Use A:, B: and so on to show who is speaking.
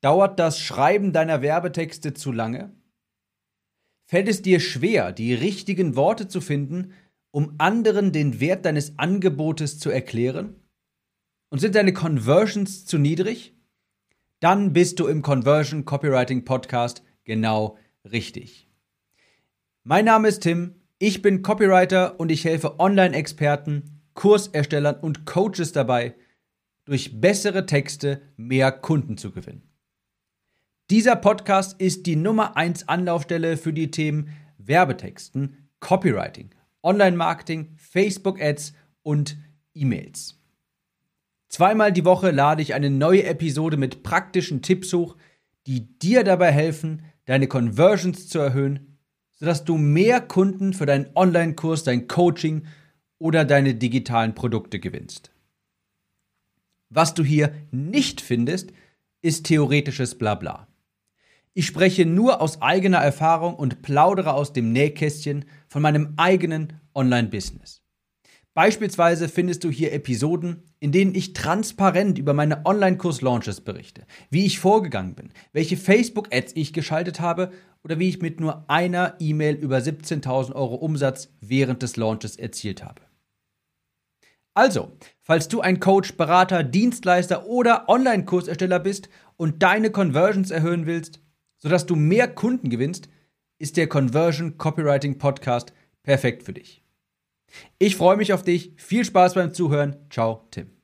A: Dauert das Schreiben deiner Werbetexte zu lange? Fällt es dir schwer, die richtigen Worte zu finden, um anderen den Wert deines Angebotes zu erklären? Und sind deine Conversions zu niedrig? Dann bist du im Conversion Copywriting Podcast genau richtig. Mein Name ist Tim, ich bin Copywriter und ich helfe Online-Experten, Kurserstellern und Coaches dabei, durch bessere Texte mehr Kunden zu gewinnen. Dieser Podcast ist die Nummer 1 Anlaufstelle für die Themen Werbetexten, Copywriting, Online-Marketing, Facebook-Ads und E-Mails. Zweimal die Woche lade ich eine neue Episode mit praktischen Tipps hoch, die dir dabei helfen, deine Conversions zu erhöhen, sodass du mehr Kunden für deinen Online-Kurs, dein Coaching oder deine digitalen Produkte gewinnst. Was du hier nicht findest, ist theoretisches Blabla. Ich spreche nur aus eigener Erfahrung und plaudere aus dem Nähkästchen von meinem eigenen Online-Business. Beispielsweise findest du hier Episoden, in denen ich transparent über meine Online-Kurs-Launches berichte, wie ich vorgegangen bin, welche Facebook-Ads ich geschaltet habe oder wie ich mit nur einer E-Mail über 17.000 Euro Umsatz während des Launches erzielt habe. Also, falls du ein Coach, Berater, Dienstleister oder Online-Kursersteller bist und deine Conversions erhöhen willst, sodass du mehr Kunden gewinnst, ist der Conversion Copywriting Podcast perfekt für dich. Ich freue mich auf dich. Viel Spaß beim Zuhören. Ciao, Tim.